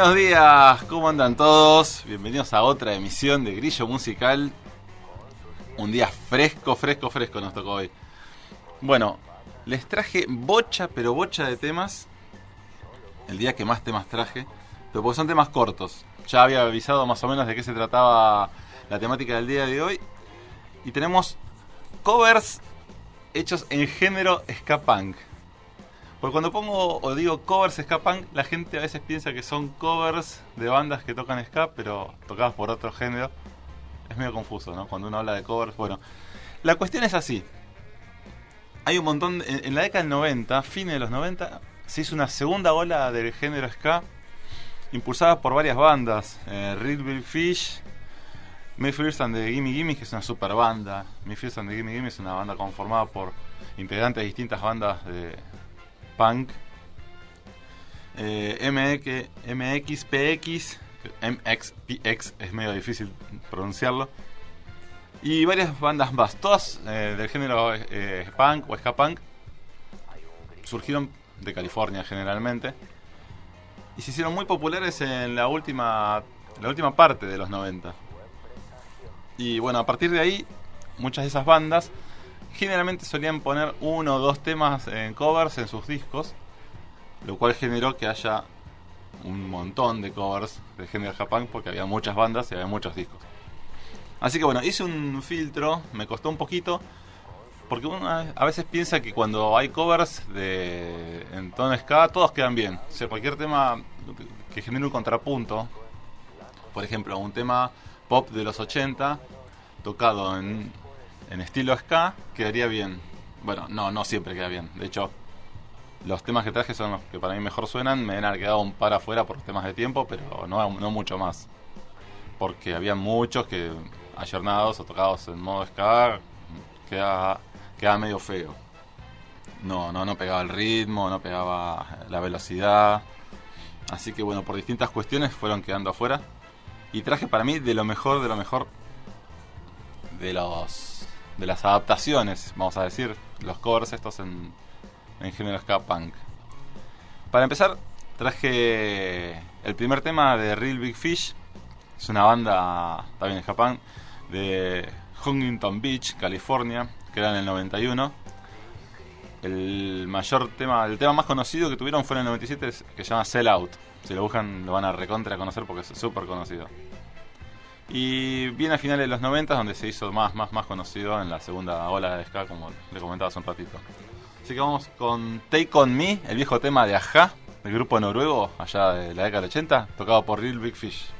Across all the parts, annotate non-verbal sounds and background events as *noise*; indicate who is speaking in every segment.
Speaker 1: buenos días, ¿cómo andan todos? Bienvenidos a otra emisión de Grillo Musical. Un día fresco, fresco, fresco nos tocó hoy. Bueno, les traje bocha, pero bocha de temas. El día que más temas traje, pero porque son temas cortos. Ya había avisado más o menos de qué se trataba la temática del día de hoy. Y tenemos covers hechos en género ska punk. Porque cuando pongo o digo covers ska punk, la gente a veces piensa que son covers de bandas que tocan ska, pero tocadas por otro género. Es medio confuso, ¿no? Cuando uno habla de covers. Bueno, la cuestión es así. Hay un montón, de- en, la década del 90, fines de los 90, se hizo una segunda ola del género ska, impulsada por varias bandas. Eh, Big Fish, Mayfield and the Gimme Gimme, que es una super banda. Mayfield and the Gimme Gimme es una banda conformada por integrantes de distintas bandas de punk. Eh, MX, MXPX, MXPX es medio difícil pronunciarlo. Y varias bandas más, todas eh, del género eh, punk o ska punk, surgieron de California generalmente y se hicieron muy populares en la última, la última parte de los 90. Y bueno, a partir de ahí, muchas de esas bandas generalmente solían poner uno o dos temas en covers en sus discos, lo cual generó que haya un montón de covers de género Japón porque había muchas bandas y había muchos discos. Así que bueno, hice un filtro, me costó un poquito, porque uno a a veces piensa que cuando hay covers de en tono ska, todos quedan bien. O sea, cualquier tema que genere un contrapunto, por ejemplo, un tema pop de los 80, tocado en, en estilo ska, quedaría bien. Bueno, no, no siempre queda bien. De hecho, los temas que traje son los que para mí mejor suenan. Me han quedado un par afuera por temas de tiempo, pero no, no mucho más. Porque había muchos que ayornados o tocados en modo ska, quedaba, quedaba medio feo. No, no, no pegaba el ritmo, no pegaba la velocidad. Así que bueno, por distintas cuestiones fueron quedando afuera. Y traje para mí de lo mejor, de lo mejor de los de las adaptaciones, vamos a decir, los covers estos en, en género ska punk. Para empezar, traje el primer tema de Real Big Fish. Es una banda, también en Japón, de Huntington Beach, California, que era en el 91. El mayor tema, el tema más conocido que tuvieron fue en el 97, es- que se llama Sell Out. Si lo buscan, lo van a recontra conocer porque es súper conocido. Y viene a finales de los 90 donde se hizo más, más, más conocido en la segunda ola de ska, como le comentaba hace un ratito. Así que vamos con Take On Me, el viejo tema de Aja, del grupo noruego, allá de la década del 80, tocado por Real Big Fish.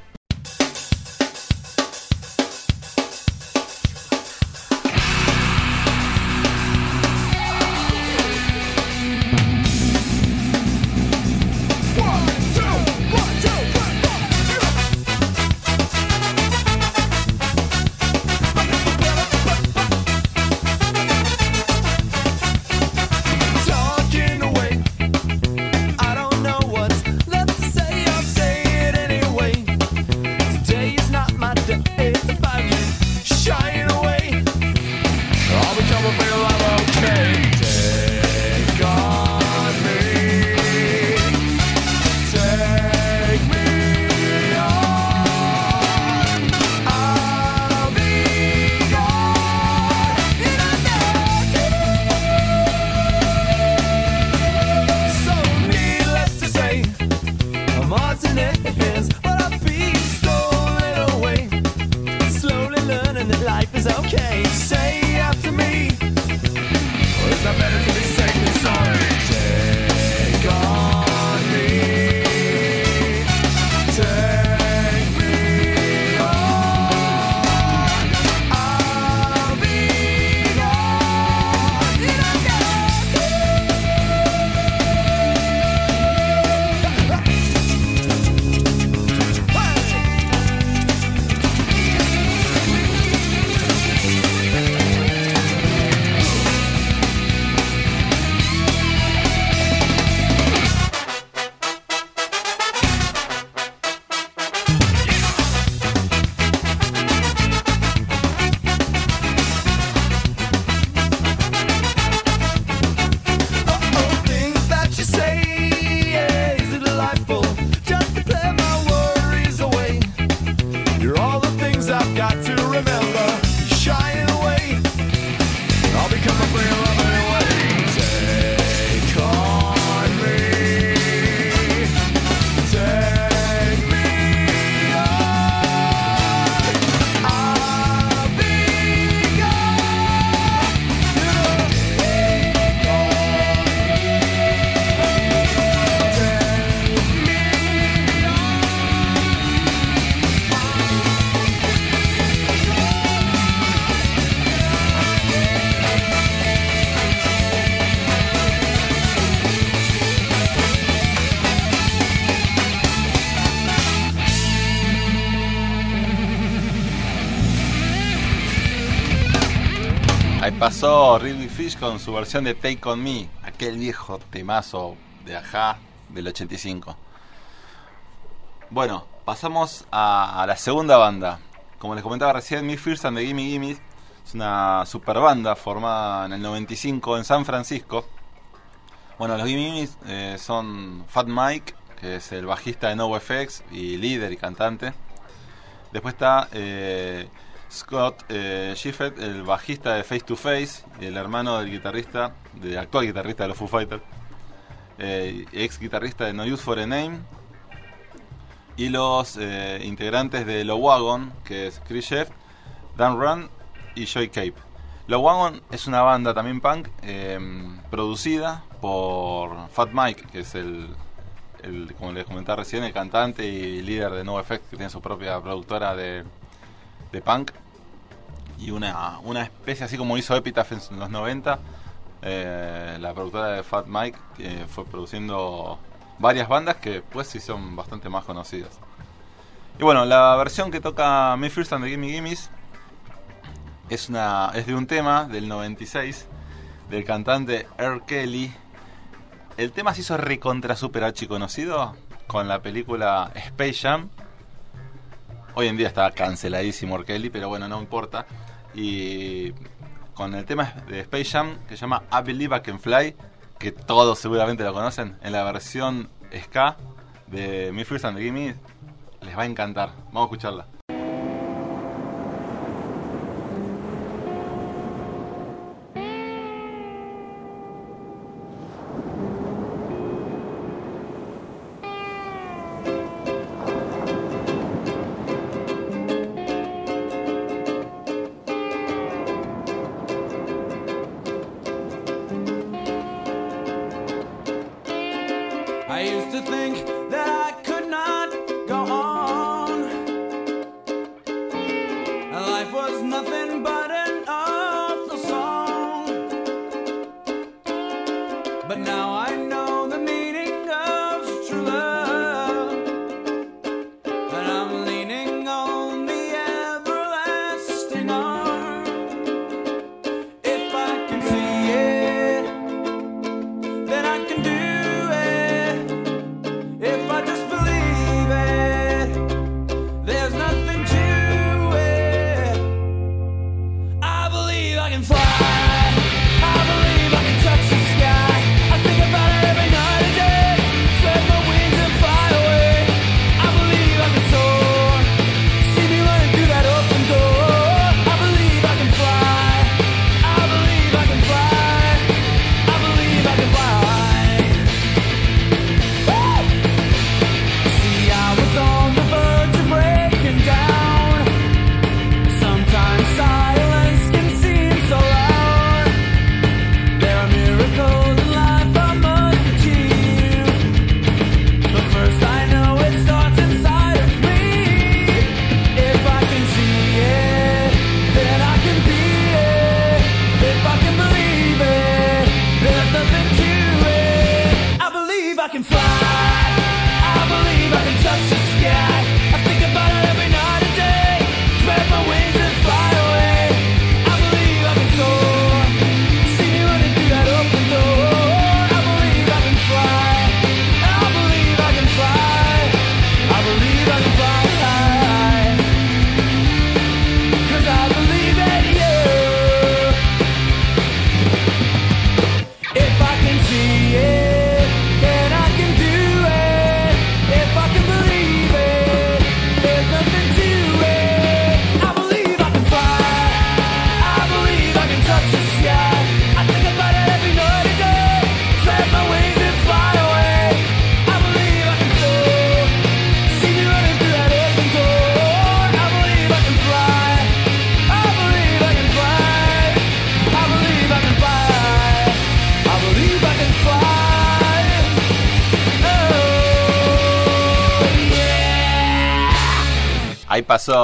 Speaker 2: Ahí pasó Ridley Fish con su versión de Take On Me, aquel viejo temazo de Aja del 85. Bueno, pasamos a, la segunda banda. Como les comentaba recién, Me First and the Gimme Gimme es una super banda formada en el 95 en San Francisco. Bueno, los Gimme Gimme eh, son Fat Mike, que es el bajista de NoFX y líder y cantante. Después está eh, Scott eh, el bajista de Face to Face, el hermano del guitarrista, del actual guitarrista de los Foo Fighters, eh, ex guitarrista de No Use for a Name, y los eh, integrantes de Low Wagon, que es Chris Sheff, Dan Run y Joy Cape. Low Wagon es una banda también punk eh, producida por Fat Mike, que es el, el, como les comentaba recién, el cantante y líder de NoFX, que tiene su propia productora de, de punk. Y una, una especie así como hizo Epitaph en los 90. eh, la productora de Fat Mike eh, fue produciendo varias bandas que pues sí son bastante más conocidas. Y bueno, la versión que toca Me First and the Gimme Gimmes es, una, es de un tema del 96 del cantante R. Kelly. El tema se hizo recontra super archi conocido con la película Space Jam. Hoy en día está canceladísimo R. Kelly, pero bueno, no importa. Y con el tema de Space Jam que se llama I Believe I Can Fly, que todos seguramente lo conocen, en la versión ska de Me First and the Gimme, les va a encantar. Vamos a escucharla.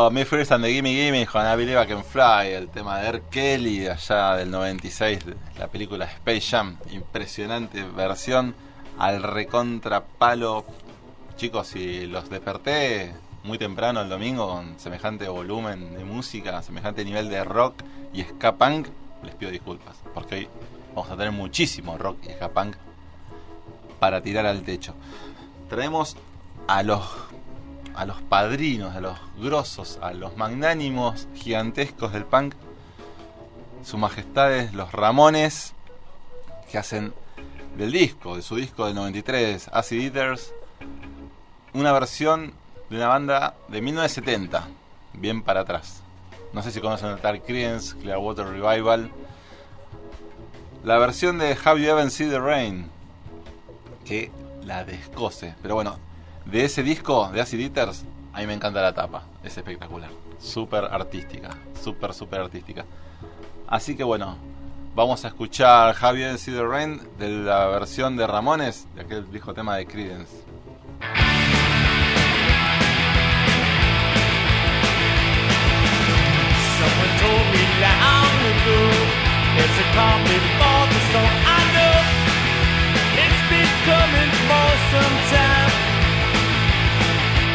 Speaker 2: Pasó Me First and the Gimme Gimme con I Believe I Can Fly, el tema de R. Kelly allá del 96, de la película Space Jam. Impresionante versión al recontra palo. Chicos, si los desperté muy temprano el domingo con semejante volumen de música, semejante nivel de rock y ska punk,
Speaker 1: les pido disculpas, porque hoy vamos a tener muchísimo rock y ska punk para tirar al techo. Traemos a los a los padrinos, a los grosos, a los magnánimos gigantescos del punk, su majestades los Ramones, que hacen del disco, de su disco del 93, Acid Eaters, una versión de una banda de 1970, bien para atrás. No sé si conocen el tal Clearwater Revival. La versión de Have You Ever Seen the Rain, que la descose. Pero bueno, de ese disco de Acid Eaters, a mí me encanta la tapa. Es espectacular. Súper artística. Súper, súper artística. Así que bueno, vamos a escuchar Seen the Rain de la versión de Ramones, de aquel viejo tema de Creedence.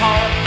Speaker 3: rain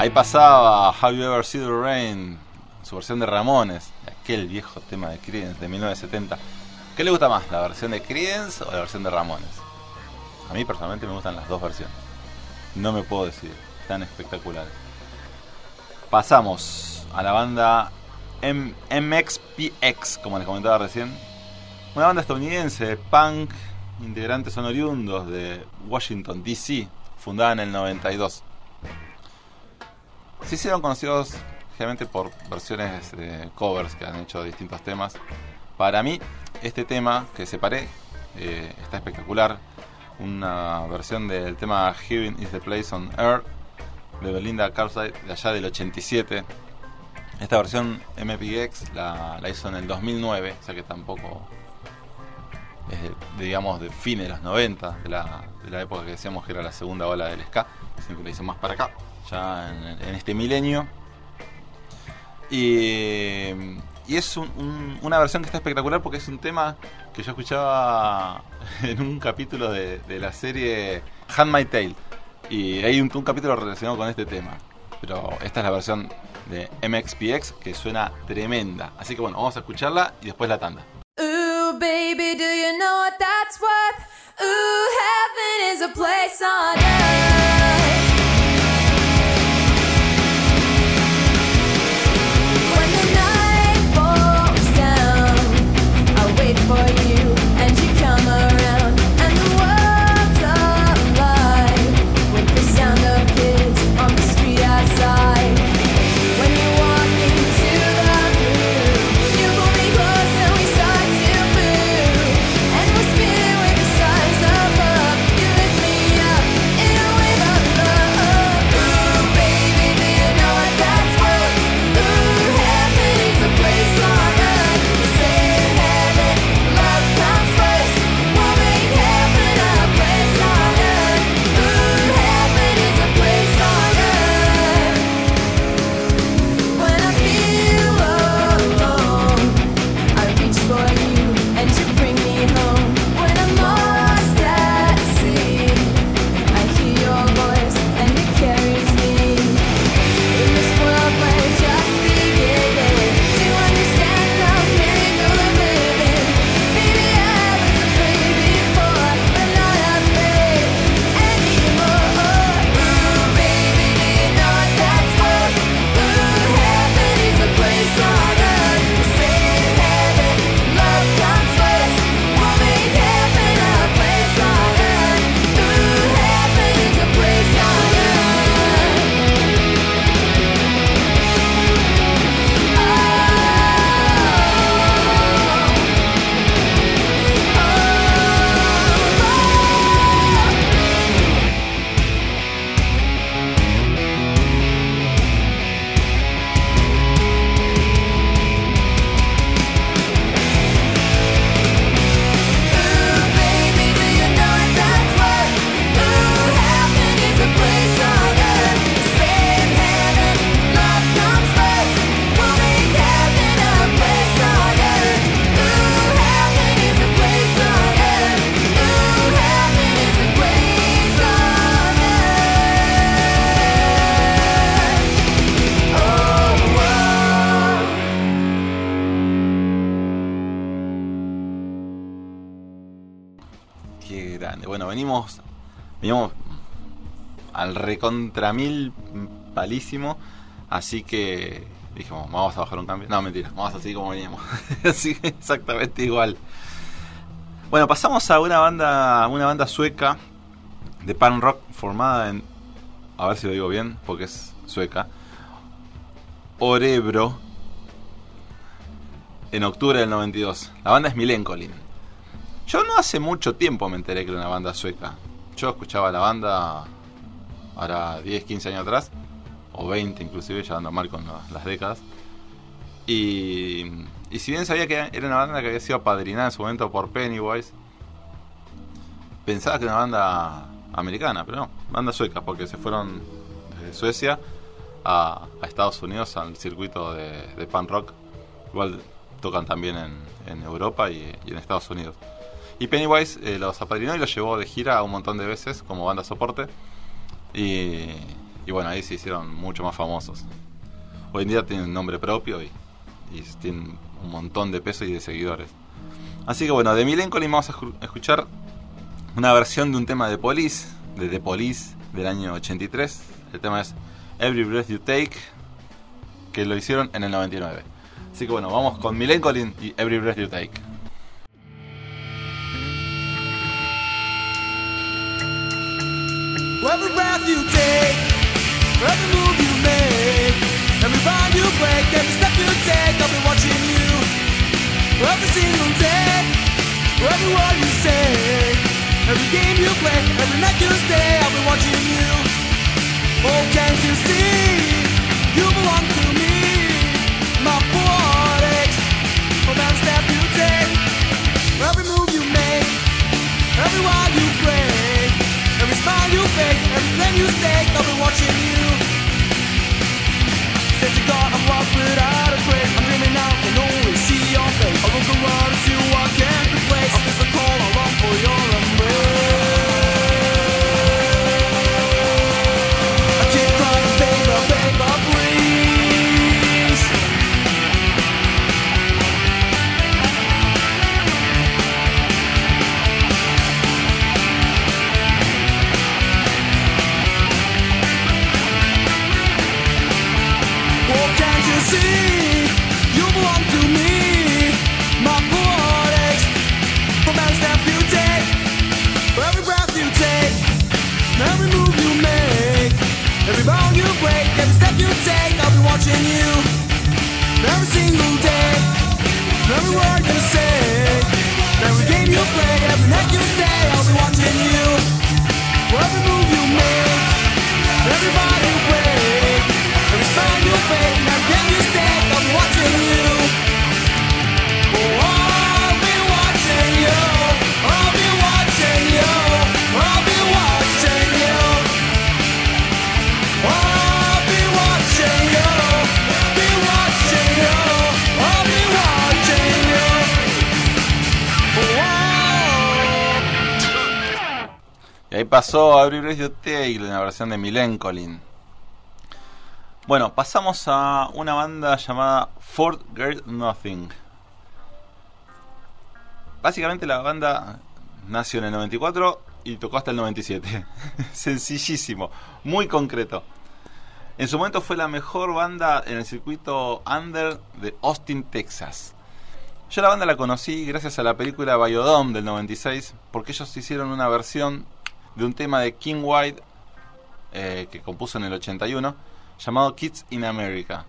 Speaker 1: Ahí pasaba Have You Ever Seen the Rain, su versión de Ramones, aquel viejo tema de Creedence de 1970. ¿Qué le gusta más, la versión de Creedence o la versión de Ramones? A mí personalmente me gustan las dos versiones. No me puedo decidir, están espectaculares. Pasamos a la banda M- MXPX, como les comentaba recién. Una banda estadounidense de punk, integrantes son oriundos de Washington, D.C., fundada en el 92. Se hicieron conocidos generalmente por versiones de covers que han hecho de distintos temas. Para mí, este tema que separé eh, está espectacular. Una versión del tema Heaven is the Place on Earth de Belinda Carlisle de allá del 87. Esta versión MPX la, la hizo en el 2009, o sea que tampoco es, de- digamos, de fines de los 90, de la, de la época que decíamos que era la segunda ola del ska, sino que la hizo más para acá, ya en, este milenio. Y, y es un- un- una versión que está espectacular porque es un tema que yo escuchaba *laughs* en un capítulo de, de la serie Hand My Tale. Y hay un, capítulo relacionado con este tema. Pero esta es la versión de MXPX que suena tremenda. Así que bueno, vamos a escucharla y después la tanda.
Speaker 4: Ooh, baby, do you know what that's worth? Heaven is a place on earth.
Speaker 1: Recontra mil palísimo, así que dijimos, vamos a bajar un cambio. No, mentira, vamos así como veníamos. *laughs* así que exactamente igual. Bueno, pasamos a una banda, una banda sueca de punk rock formada en, a ver si lo digo bien, porque es sueca, Orebro, en octubre del 92. La banda es Milencolin. Yo no hace mucho tiempo me enteré que era una banda sueca. Yo escuchaba la banda ahora 10, 15 años atrás, o 20 inclusive, ya ando mal con la- las décadas. Y, y si bien sabía que era una banda que había sido apadrinada en su momento por Pennywise, pensaba que era una banda americana, pero no, banda sueca, porque se fueron desde Suecia a, a Estados Unidos al circuito de, de punk rock. Igual tocan también en, en Europa y, y en Estados Unidos. Y Pennywise eh, los apadrinó y los llevó de gira un montón de veces como banda soporte. Y, bueno, ahí se hicieron mucho más famosos. Hoy en día tienen nombre propio y, y tienen un montón de peso y de seguidores. Así que bueno, de Milencolin vamos a escu- a escuchar una versión de un tema de Police, de The Police del año 83. El tema es Every Breath You Take, que lo hicieron en el 99. Así que bueno, vamos con Milencolin y Every Breath You Take.
Speaker 2: Every breath you take, every move you make, every bond you break, every step you take, I'll be watching you. Every single day, every word you say, every game you play, every night you stay, I'll be watching you. Oh, can't you see? You belong to me. My poetics, from every step you take, every move you make, every word you fake, every plan you stake, I'll be watching you. Said to God, I'm lost without a trace. I'm dreaming out, can only see your face. I look around Every Breath You Take
Speaker 1: la versión de Milencolin. Bueno, pasamos a una banda llamada Fort Girl Nothing. Básicamente la banda nació en el 94 y tocó hasta el 97. *laughs* Sencillísimo, muy concreto. En su momento fue la mejor banda en el circuito under de Austin, Texas. Yo la banda la conocí gracias a la película Biodome del 96, porque ellos hicieron una versión de un tema de King White eh, que compuso en el 81, llamado Kids in America.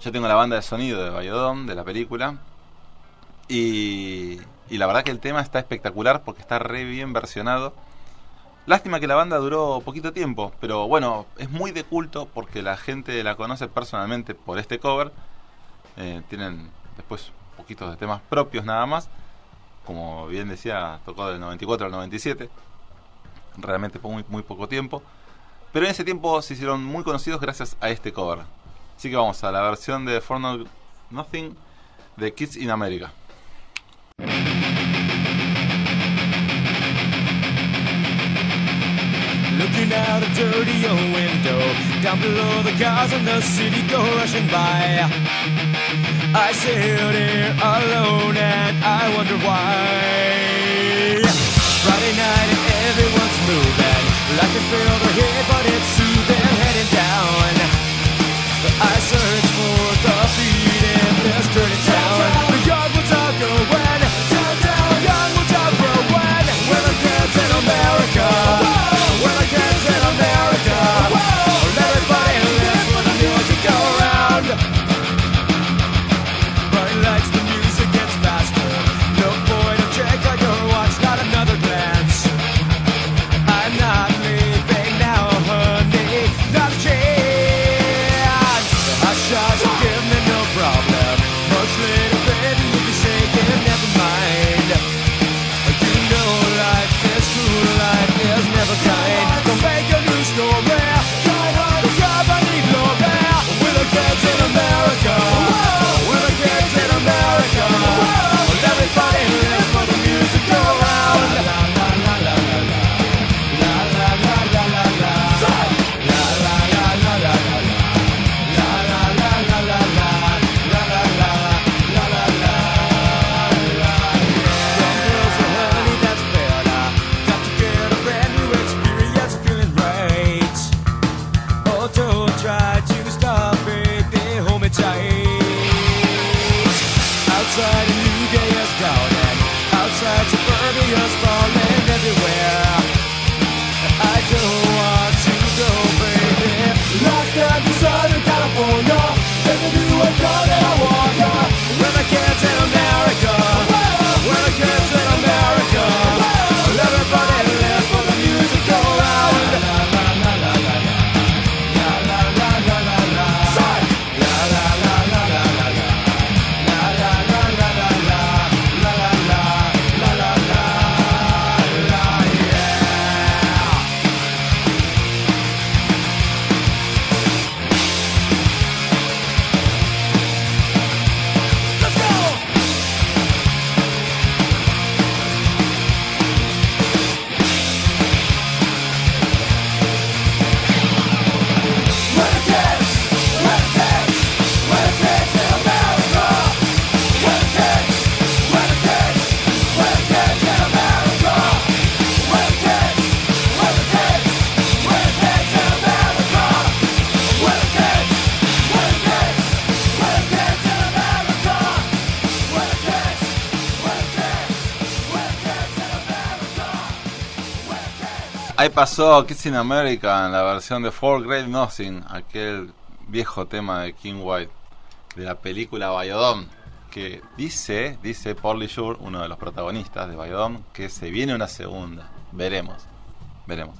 Speaker 1: Yo tengo la banda de sonido de Biodome, de la película, y, y la verdad que el tema está espectacular porque está re bien versionado. Lástima que la banda duró poquito tiempo, pero bueno, es muy de culto porque la gente la conoce personalmente por este cover. Eh, tienen después poquitos de temas propios nada más. Como bien decía, tocó del 94 al 97. Realmente fue muy, muy poco tiempo. Pero en ese tiempo se hicieron muy conocidos gracias a este cover. Así que vamos a la versión de For No- Nothing de Kids in America.
Speaker 2: Looking out a dirty old window, down below the cars and the city go rushing by. I sit here alone and I wonder why. Friday night moving. Can feel the heat, but it's soothing, heading down. I search for the beat in this dirty town.
Speaker 1: Pasó Kids in America en la versión de Four Great Nothing, aquel viejo tema de King White de la película Biodome, que dice, dice Pauly Shore, uno de los protagonistas de Biodome, que se viene una segunda. Veremos, veremos.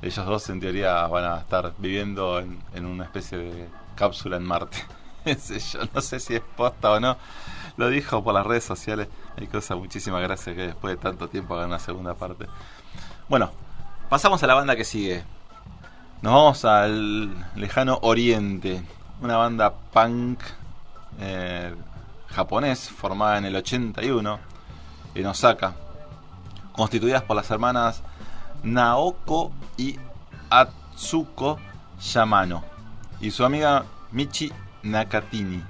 Speaker 1: Ellos dos en teoría van a estar viviendo en, en una especie de cápsula en Marte. *laughs* Yo no sé si es posta o no. Lo dijo por las redes sociales. Hay cosas, muchísimas gracias que después de tanto tiempo hagan una segunda parte. Bueno, pasamos a la banda que sigue. Nos vamos al lejano oriente. Una banda punk eh, japonés formada en el 81 en Osaka. Constituidas por las hermanas Naoko y Atsuko Yamano. Y su amiga Michi Nakatini.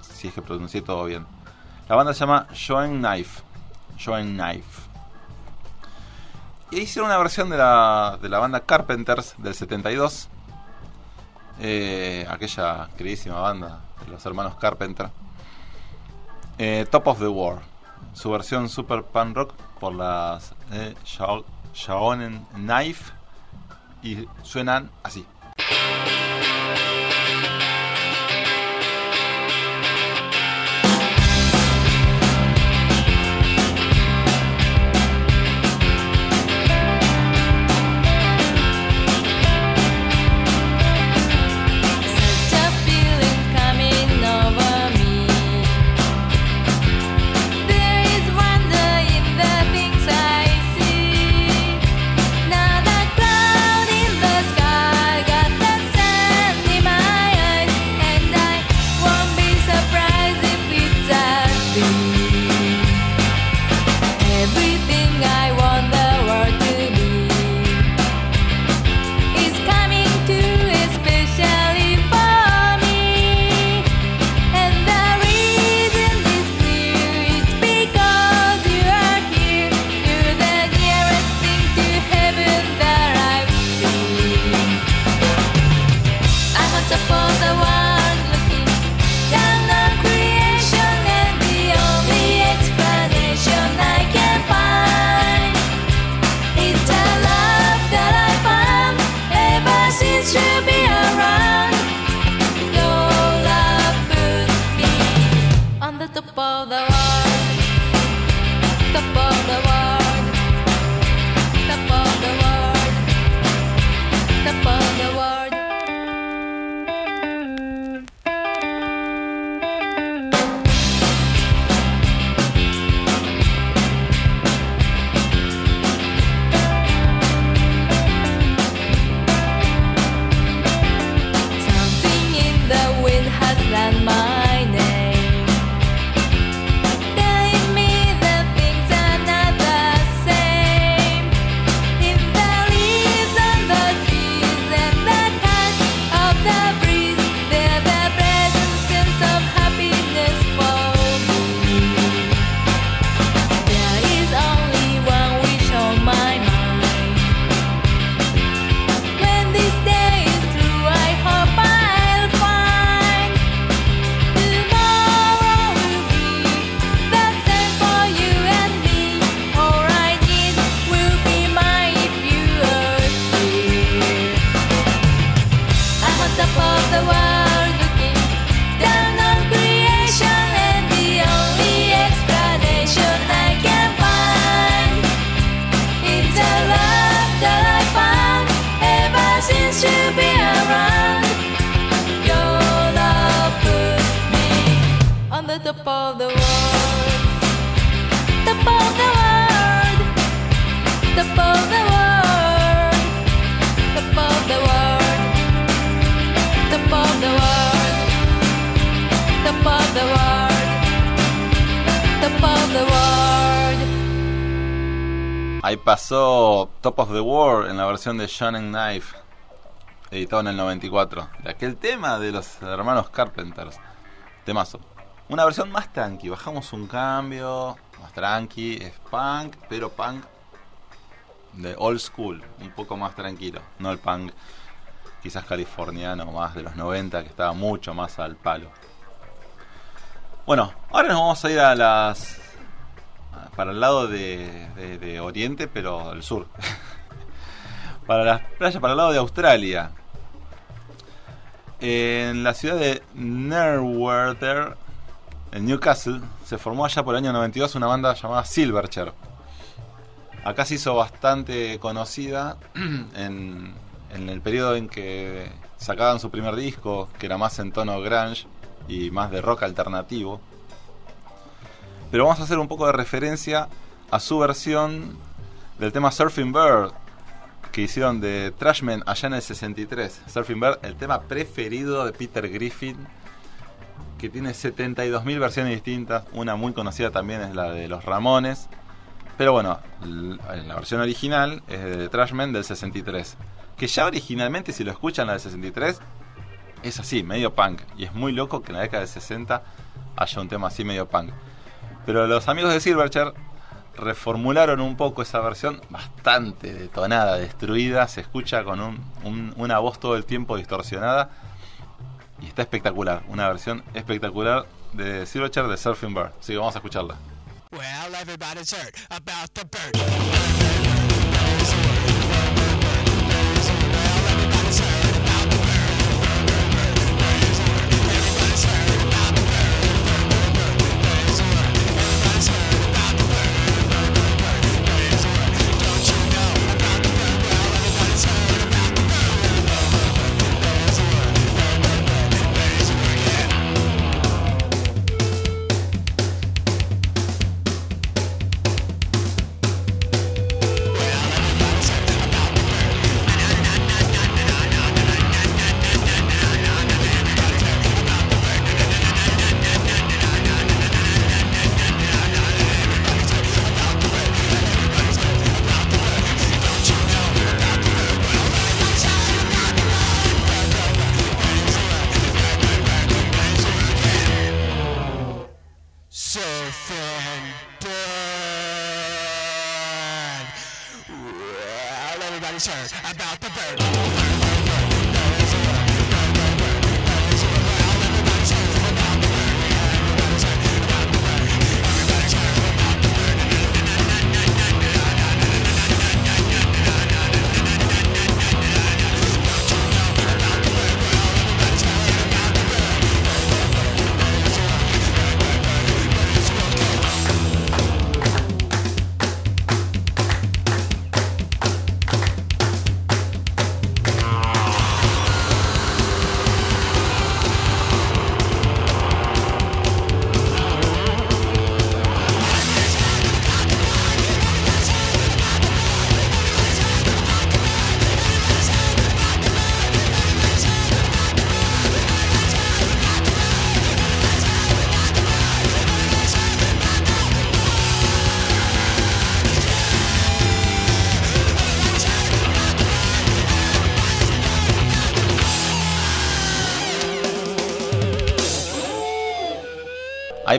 Speaker 1: Si es que pronuncié todo bien. La banda se llama Joen Knife. Joen Knife. Hicieron una versión de la, de la banda Carpenters del 72. Eh, aquella queridísima banda de los hermanos Carpenter. Eh, Top of the War. Su versión super punk rock por las eh, Shaonen Knife. Y suenan así. Ahí pasó Top of the World en la versión de and Knife, editado en el 94, de aquel tema de los hermanos Carpenters. Temazo. Una versión más tranqui, bajamos un cambio, más tranqui, es punk, pero punk de old school, un poco más tranquilo, no el punk quizás californiano más de los 90 que estaba mucho más al palo. Bueno, ahora nos vamos a ir a las para el lado de, de- Oriente, pero del sur. *laughs* para las playas, para el lado de Australia. En la ciudad de Nerwater, en Newcastle, se formó allá por el año 92 una banda llamada Silverchair. Acá se hizo bastante conocida *clears throat* en, en el periodo en que sacaban su primer disco, que era más en tono grunge y más de rock alternativo pero vamos a hacer un poco de referencia a su versión del tema Surfing Bird que hicieron de Trashman allá en el 63. Surfing Bird, el tema preferido de Peter Griffin, que tiene 72.000 versiones distintas. Una muy conocida también es la de los Ramones. Pero bueno, la versión original es de Trashman del 63. Que ya originalmente, si lo escuchan la del 63, es así, medio punk. Y es muy loco que en la década del 60 haya un tema así medio punk. Pero los amigos de Silverchair reformularon un poco esa versión bastante detonada, destruida. Se escucha con un- una voz todo el tiempo distorsionada. Y está espectacular. Una versión espectacular de Silverchair de Surfing Bird. Así que vamos a escucharla.
Speaker 5: Well,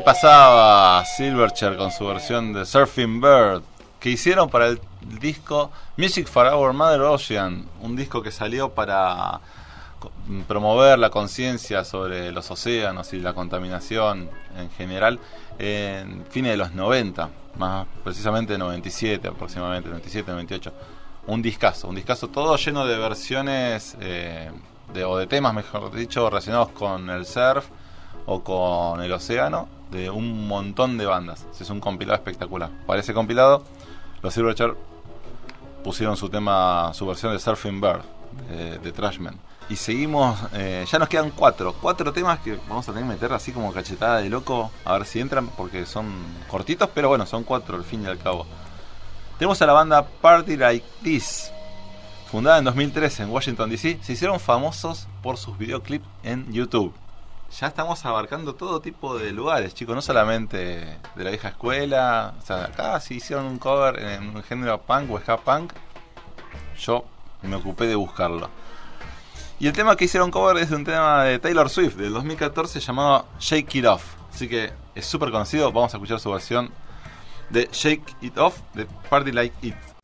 Speaker 1: pasaba Silverchair con su versión de Surfing Bird, que hicieron para el disco Music for Our Mother Ocean, un disco que salió para promover la conciencia sobre los océanos y la contaminación en general en fines de los 90, más precisamente 97 aproximadamente, 97, 98. Un discazo, un discazo todo lleno de versiones eh, de, o de temas, mejor dicho, relacionados con el surf o con el océano de un montón de bandas. Es un compilado espectacular. Para ese compilado, los Silverchair pusieron su tema, su versión de Surfing Bird de, de Trashman.
Speaker 4: Y seguimos, eh, ya nos quedan cuatro, cuatro temas que vamos a tener que meter así como cachetada de loco, a ver si entran, porque son cortitos, pero bueno, son cuatro al fin y al cabo. Tenemos a la banda Party Like This, fundada en 2013 en Washington DC, se hicieron famosos por sus videoclips en YouTube. Ya estamos abarcando todo tipo de lugares, chicos, no solamente de la vieja escuela. O sea, acá sí hicieron un cover en un género punk o ska punk. Yo me ocupé de buscarlo. Y el tema que hicieron cover es un tema de Taylor Swift del 2014 llamado Shake It Off. Así que es súper conocido. Vamos a escuchar su versión de Shake It Off de Party Like It.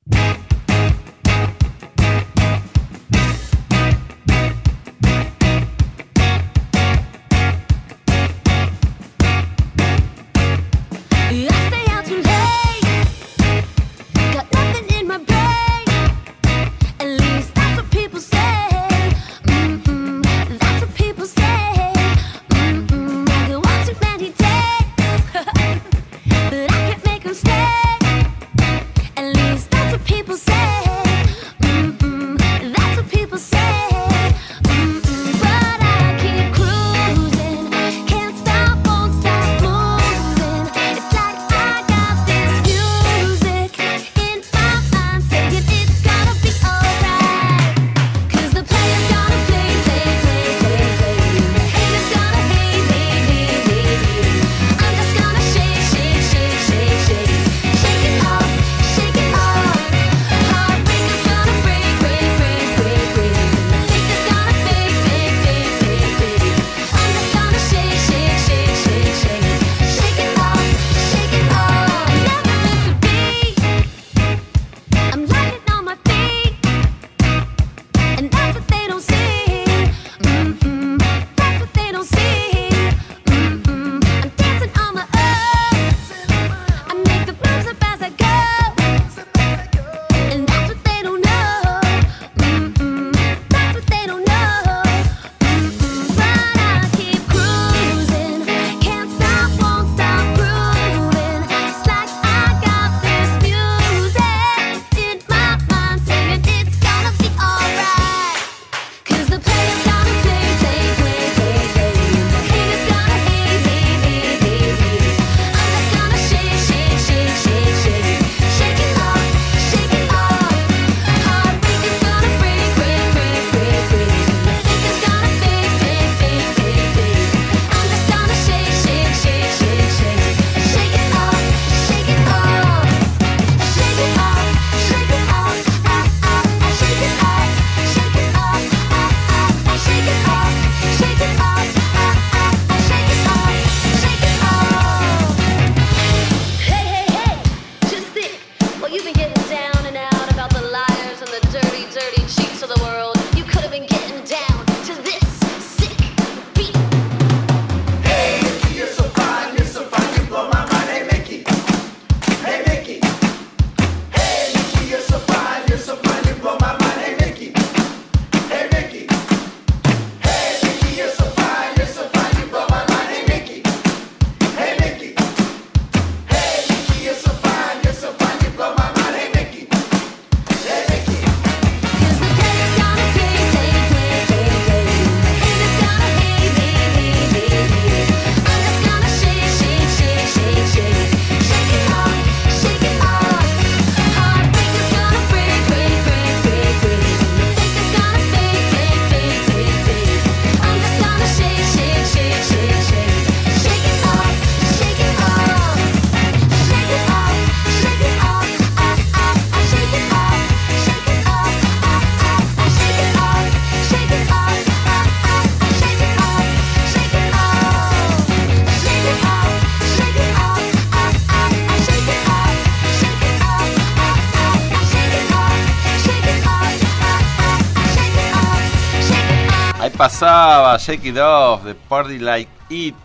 Speaker 1: Shake It Off
Speaker 4: de Party Like It.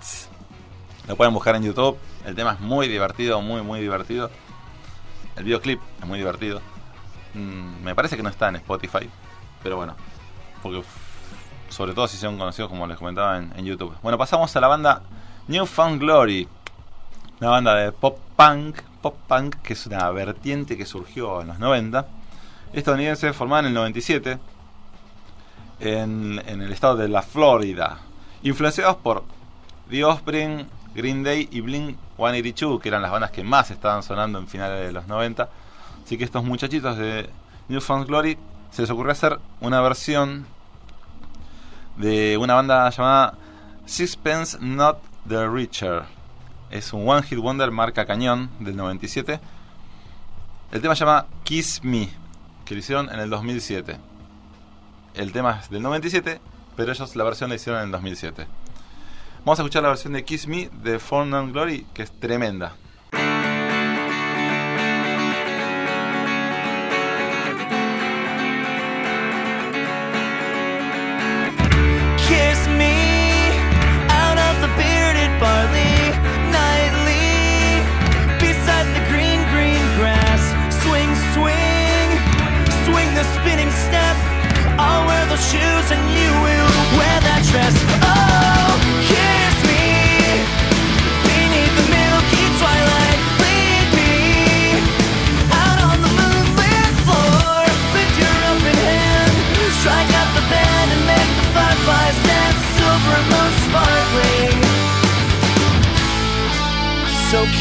Speaker 4: Lo pueden buscar en YouTube. El tema es muy divertido, muy, muy divertido. El videoclip es muy divertido. Mm, me parece que no está en Spotify, pero bueno, porque sobre todo si son conocidos como les comentaba en, en YouTube. Bueno, pasamos a la banda New Found Glory, una banda de pop punk, pop punk que es una vertiente que surgió en los 90, estadounidense, formada en el 97.
Speaker 1: En, en el estado de la Florida, influenciados por The Offspring, Green Day y Blink 182, que eran las bandas que más estaban sonando en finales de los 90. Así que estos muchachitos de New Found Glory se les ocurrió hacer una versión de una banda llamada Sixpence Not the Richer. Es un One Hit Wonder marca cañón del 97. El tema se llama Kiss Me, que lo hicieron en el 2007. El tema es del 97, pero ellos la versión la hicieron en el 2007. Vamos a escuchar la versión de Kiss Me de and Glory, que es tremenda.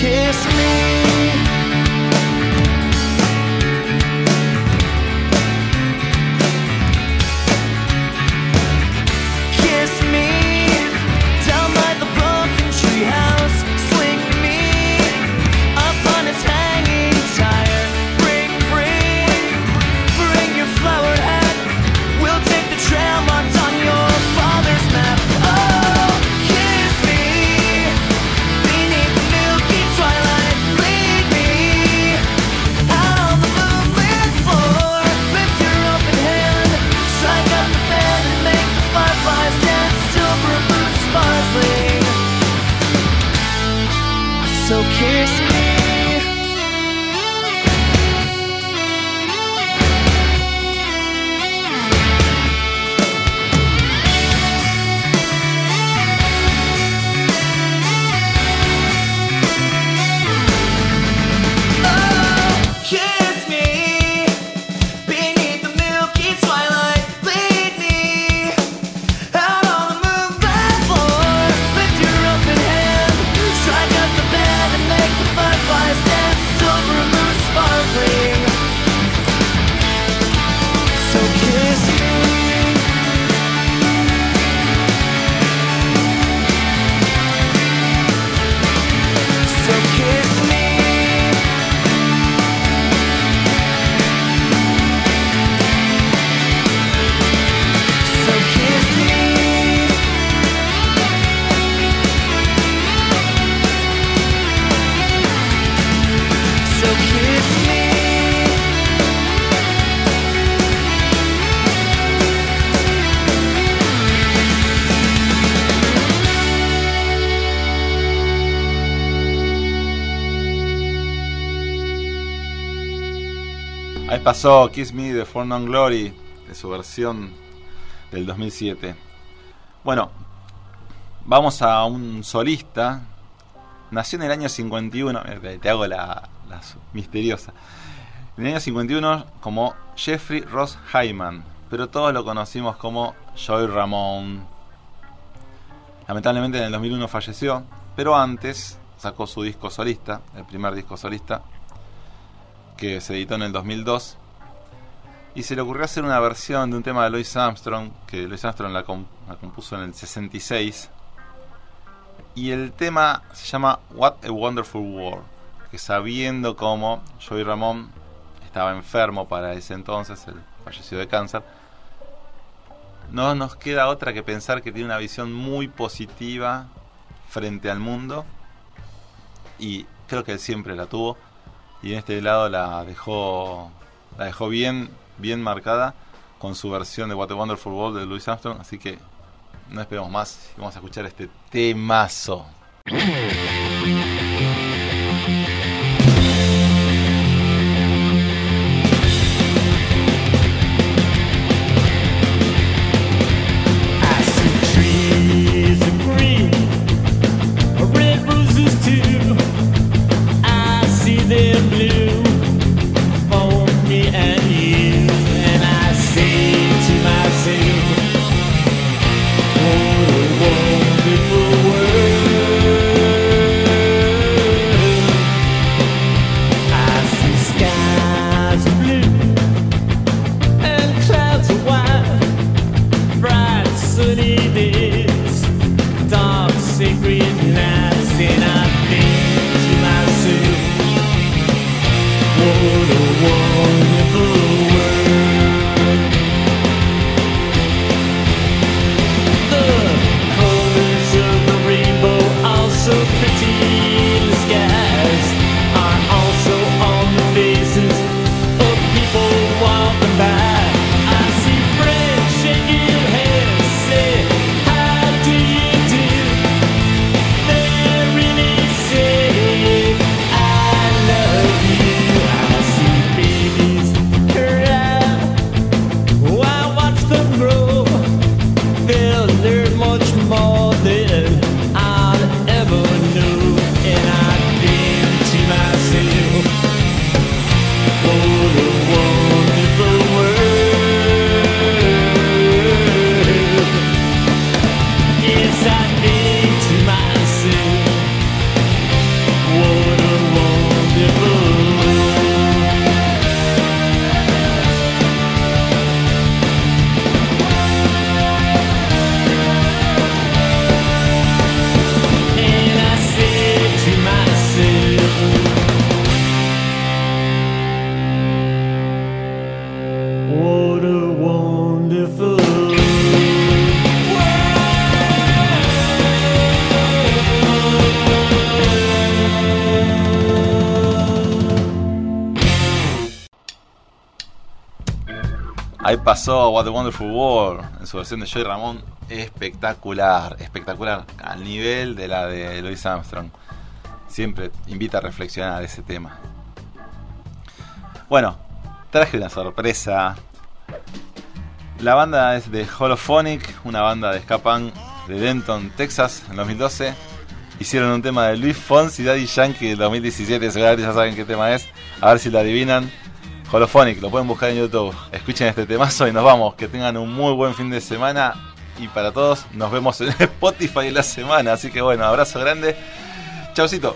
Speaker 6: Kiss me.
Speaker 1: Pasó Kiss Me de and Glory, de su versión del 2007. Bueno, vamos a un solista. Nació en el año 51, eh, te- hago la, la misteriosa. En el año 51 como Jeffrey Ross Hyman, pero todos lo conocimos como Joy Ramón. Lamentablemente en el 2001 falleció, pero antes sacó su disco solista, el primer disco solista, que se editó en el 2002. Y se le ocurrió hacer una versión de un tema de Louis Armstrong, que Louis Armstrong la, com- la compuso en el 66. Y el tema se llama What a Wonderful World. Que sabiendo cómo Joey Ramón estaba enfermo para ese entonces, él falleció de cáncer, no nos queda otra que pensar que tiene una visión muy positiva frente al mundo. Y creo que él siempre la tuvo y en este lado la dejó la dejó bien bien marcada con su versión de What a Wonderful World de Louis Armstrong así que no esperemos más y vamos a escuchar este temazo pasó What a Wonderful World en su versión de Joy Ramón. Espectacular, espectacular. Al nivel de la de Louis Armstrong. Siempre invita a reflexionar ese tema. Bueno, traje una sorpresa. La banda es de Holophonic, una banda de punk de Denton, Texas, en 2012. Hicieron un tema de Luis Fonsi y Daddy Yankee del 2017, seguramente ya saben qué tema es. A ver si lo adivinan. Holophonic, lo pueden buscar en YouTube. Escuchen este temazo y nos vamos. Que tengan un muy buen fin de semana. Y para todos, nos vemos en *laughs* Spotify en la semana. Así que bueno, abrazo grande. Chaucito.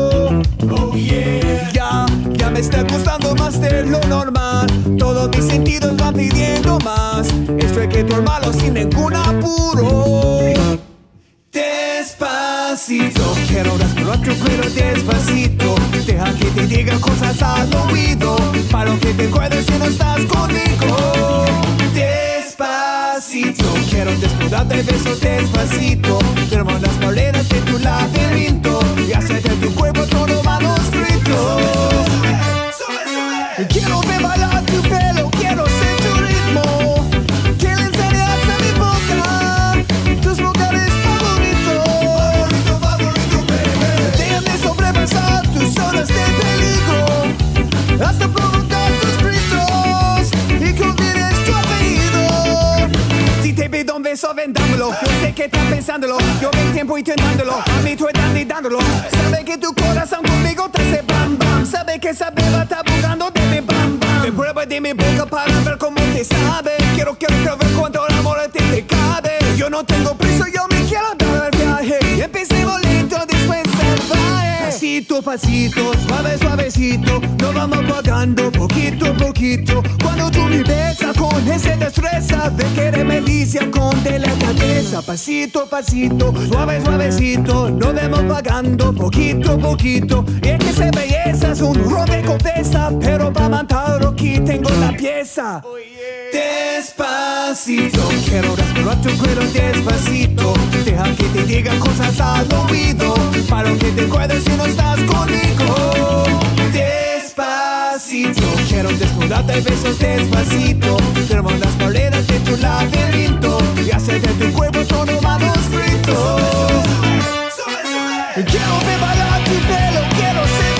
Speaker 5: Ya, ya me está gustando más de lo normal. Todos mis sentidos van pidiendo más. Esto hay que tomarlo sin ningún apuro. Despacito, quiero respirar tu cuero despacito. Deja que te diga cosas al oído. Para que te acuerdes si no estás conmigo. Despacito, quiero desnudar de besos despacito. Firmo las paredes de tu laberinto y hacer de tu cuerpo todo manuscrito. Quiero ver bailar tu pelo, quiero ser tu ritmo. Que le a mi boca tus lugares favoritos. Favorito, favorito, baby. Déjame sobrepasar tus zonas de peligro. Hasta provocar beso, vendámoslo. Yo sé que estás pensándolo. Yo mi tiempo intentándolo. A mí tú estás dándolo. Sabe que tu corazón conmigo te hace bam bam. Sabe que esa beba está buscando de mi bam bam. Me prueba de mi boca para ver cómo te sabe. Quiero, quiero, quiero ver cuánto amor a ti te cabe. Yo no tengo prisa, yo Pasito, pasito, suave, suavecito. Nos vamos pagando poquito a poquito. Cuando tú me besas con esa destreza, de que me delicia con delicadeza. Pasito, pasito, suave, suavecito. Nos vamos pagando poquito a poquito. Y es que esa belleza es un rompecabezas, pero para matarlo aquí tengo la pieza. Despacito, quiero respirar tu cuero despacito. Deja que te diga cosas al oído, para que te acuerdes si no estás conmigo. Despacito, quiero desnudarte de besos despacito. Firmo las paredes de tu laberinto y hacer de tu cuerpo todo manuscrito. Quiero ver bailar tu pelo, quiero ser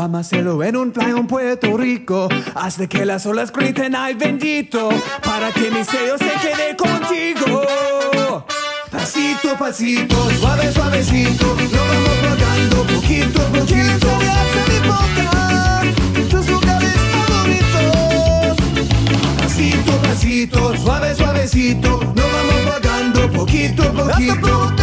Speaker 5: apellido. Despacito, vamos a hacerlo en un playa en Puerto Rico. Hasta que las olas griten ay bendito. Para que mi sello se quede contigo. Pasito, pasito, suave, suavecito, lo vamos pagando poquito a poquito. mi boca, tus lugares favoritos. Pasito, pasito, suave, suavecito, lo vamos pagando poquito poquito.